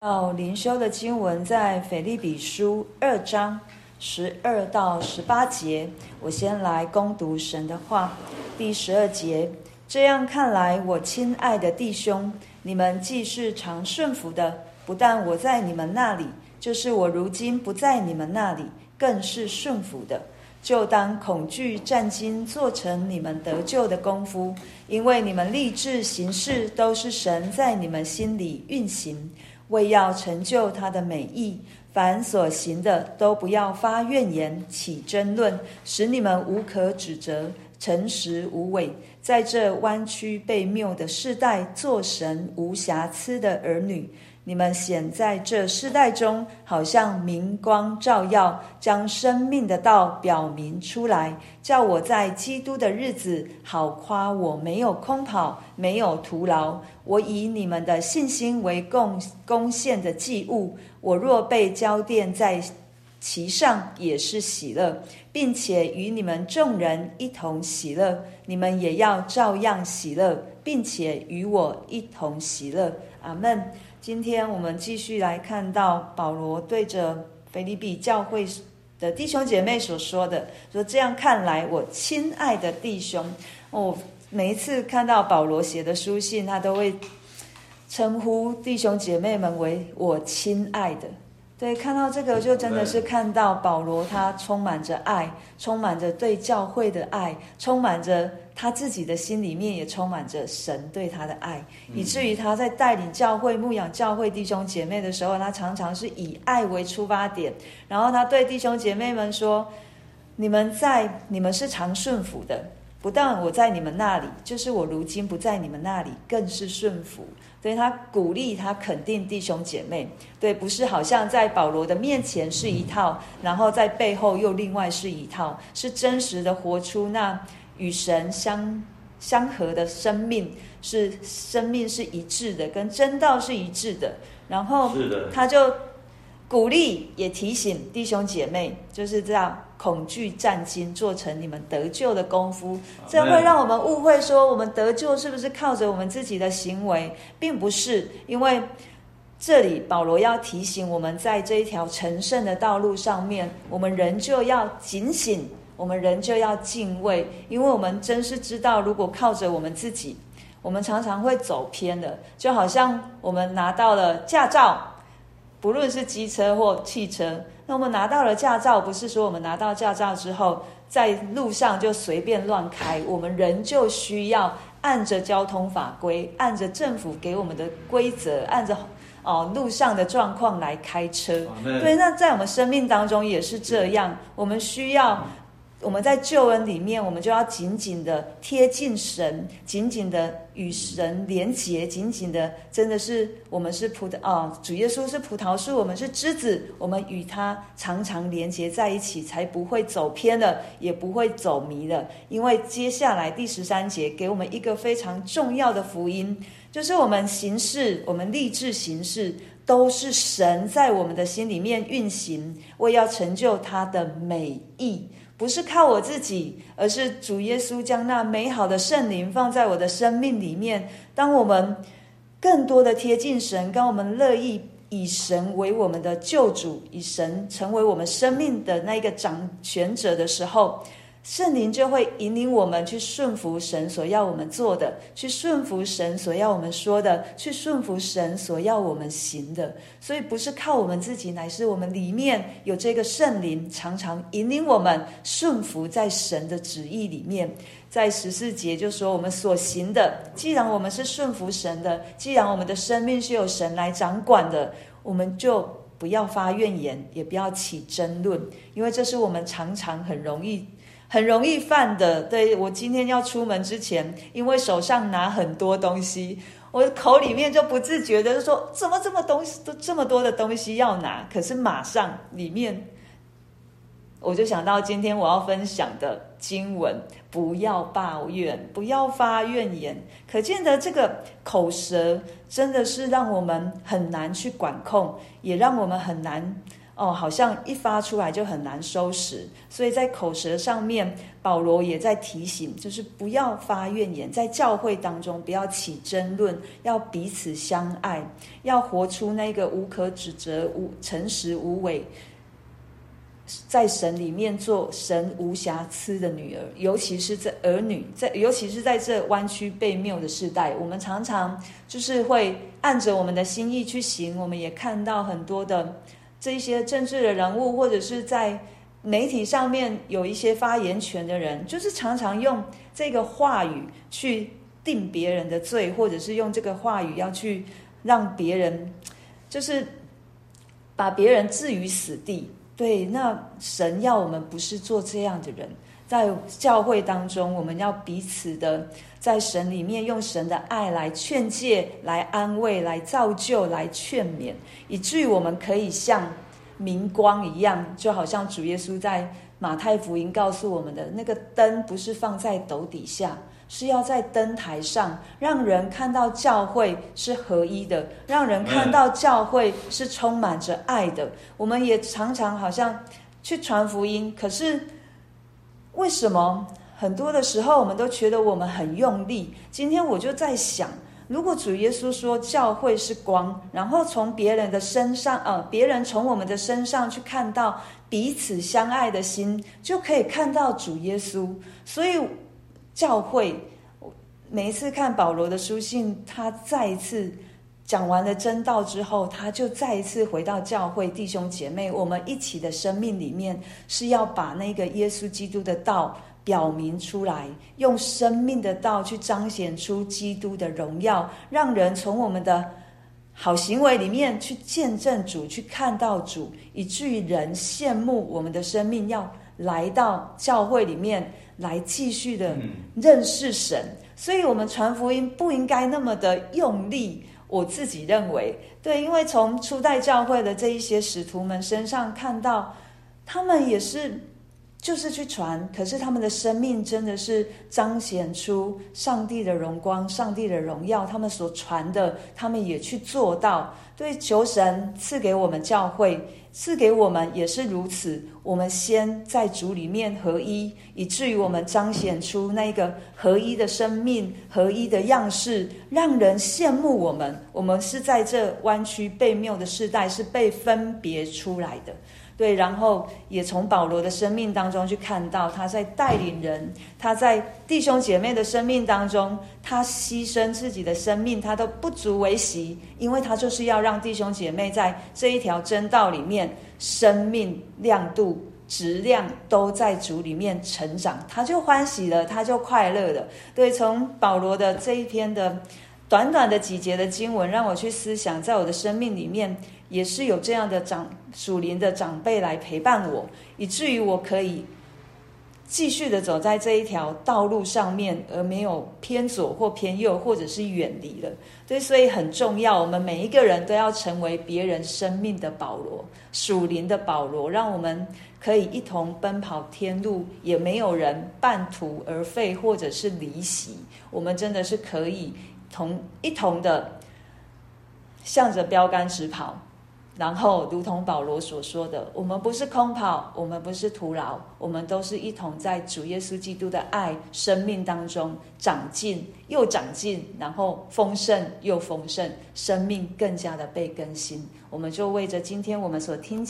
到灵修的经文在腓立比书二章十二到十八节，我先来攻读神的话。第十二节，这样看来，我亲爱的弟兄，你们既是常顺服的，不但我在你们那里，就是我如今不在你们那里，更是顺服的。就当恐惧战兢，做成你们得救的功夫，因为你们立志行事，都是神在你们心里运行。为要成就他的美意，凡所行的都不要发怨言、起争论，使你们无可指责，诚实无伪，在这弯曲被谬的世代，做神无瑕疵的儿女。你们显在这世代中，好像明光照耀，将生命的道表明出来，叫我在基督的日子好夸我没有空跑，没有徒劳。我以你们的信心为贡贡献的祭物，我若被浇奠在其上，也是喜乐，并且与你们众人一同喜乐。你们也要照样喜乐，并且与我一同喜乐。阿门。今天我们继续来看到保罗对着腓立比教会的弟兄姐妹所说的：“说这样看来，我亲爱的弟兄，我、哦、每一次看到保罗写的书信，他都会称呼弟兄姐妹们为我亲爱的。”对，看到这个就真的是看到保罗，他充满着爱，充满着对教会的爱，充满着他自己的心里面也充满着神对他的爱，以至于他在带领教会、牧养教会弟兄姐妹的时候，他常常是以爱为出发点，然后他对弟兄姐妹们说：“你们在，你们是常顺服的，不但我在你们那里，就是我如今不在你们那里，更是顺服。”所以他鼓励他肯定弟兄姐妹，对，不是好像在保罗的面前是一套，然后在背后又另外是一套，是真实的活出那与神相相合的生命，是生命是一致的，跟真道是一致的。然后他就鼓励也提醒弟兄姐妹，就是这样。恐惧战惊，做成你们得救的功夫，这会让我们误会说，我们得救是不是靠着我们自己的行为，并不是。因为这里保罗要提醒我们，在这一条成圣的道路上面，我们仍旧要警醒，我们仍旧要敬畏，因为我们真是知道，如果靠着我们自己，我们常常会走偏的。就好像我们拿到了驾照，不论是机车或汽车。那我们拿到了驾照，不是说我们拿到驾照之后在路上就随便乱开，我们仍旧需要按着交通法规，按着政府给我们的规则，按着哦路上的状况来开车。对，那在我们生命当中也是这样，我们需要。我们在救恩里面，我们就要紧紧的贴近神，紧紧的与神连结，紧紧的，真的是我们是葡萄哦，主耶稣是葡萄树，我们是枝子，我们与他常常连结在一起，才不会走偏了，也不会走迷了。因为接下来第十三节给我们一个非常重要的福音，就是我们行事，我们立志行事，都是神在我们的心里面运行，为要成就他的美意。不是靠我自己，而是主耶稣将那美好的圣灵放在我的生命里面。当我们更多的贴近神，跟我们乐意以神为我们的救主，以神成为我们生命的那一个掌权者的时候，圣灵就会引领我们去顺服神所要我们做的，去顺服神所要我们说的，去顺服神所要我们行的。所以不是靠我们自己，乃是我们里面有这个圣灵，常常引领我们顺服在神的旨意里面。在十四节就说，我们所行的，既然我们是顺服神的，既然我们的生命是由神来掌管的，我们就不要发怨言，也不要起争论，因为这是我们常常很容易。很容易犯的，对，我今天要出门之前，因为手上拿很多东西，我口里面就不自觉的就说：怎么这么东西都这么多的东西要拿？可是马上里面，我就想到今天我要分享的经文：不要抱怨，不要发怨言。可见得这个口舌真的是让我们很难去管控，也让我们很难。哦，好像一发出来就很难收拾，所以在口舌上面，保罗也在提醒，就是不要发怨言，在教会当中不要起争论，要彼此相爱，要活出那个无可指责、无诚实无伪，在神里面做神无瑕疵的女儿。尤其是这儿女，在尤其是在这弯曲悖谬的时代，我们常常就是会按着我们的心意去行，我们也看到很多的。这些政治的人物，或者是在媒体上面有一些发言权的人，就是常常用这个话语去定别人的罪，或者是用这个话语要去让别人，就是把别人置于死地。对，那神要我们不是做这样的人。在教会当中，我们要彼此的在神里面用神的爱来劝诫、来安慰、来造就、来劝勉，以至于我们可以像明光一样，就好像主耶稣在马太福音告诉我们的那个灯，不是放在斗底下，是要在灯台上，让人看到教会是合一的，让人看到教会是充满着爱的。我们也常常好像去传福音，可是。为什么很多的时候我们都觉得我们很用力？今天我就在想，如果主耶稣说教会是光，然后从别人的身上，呃，别人从我们的身上去看到彼此相爱的心，就可以看到主耶稣。所以教会每一次看保罗的书信，他再一次。讲完了真道之后，他就再一次回到教会，弟兄姐妹，我们一起的生命里面是要把那个耶稣基督的道表明出来，用生命的道去彰显出基督的荣耀，让人从我们的好行为里面去见证主，去看到主，以至于人羡慕我们的生命，要来到教会里面来继续的认识神。所以，我们传福音不应该那么的用力。我自己认为，对，因为从初代教会的这一些使徒们身上看到，他们也是就是去传，可是他们的生命真的是彰显出上帝的荣光、上帝的荣耀。他们所传的，他们也去做到。对，求神赐给我们教会。赐给我们也是如此，我们先在主里面合一，以至于我们彰显出那个合一的生命、合一的样式，让人羡慕我们。我们是在这弯曲悖谬的世代，是被分别出来的。对，然后也从保罗的生命当中去看到他在带领人，他在弟兄姐妹的生命当中，他牺牲自己的生命，他都不足为奇，因为他就是要让弟兄姐妹在这一条真道里面，生命亮度、质量都在主里面成长，他就欢喜了，他就快乐了。对，从保罗的这一篇的短短的几节的经文，让我去思想，在我的生命里面。也是有这样的长属灵的长辈来陪伴我，以至于我可以继续的走在这一条道路上面，而没有偏左或偏右，或者是远离了。对，所以很重要，我们每一个人都要成为别人生命的保罗，属灵的保罗，让我们可以一同奔跑天路，也没有人半途而废或者是离席。我们真的是可以同一同的向着标杆直跑。然后，如同保罗所说的，我们不是空跑，我们不是徒劳，我们都是一同在主耶稣基督的爱生命当中长进，又长进，然后丰盛又丰盛，生命更加的被更新。我们就为着今天我们所听。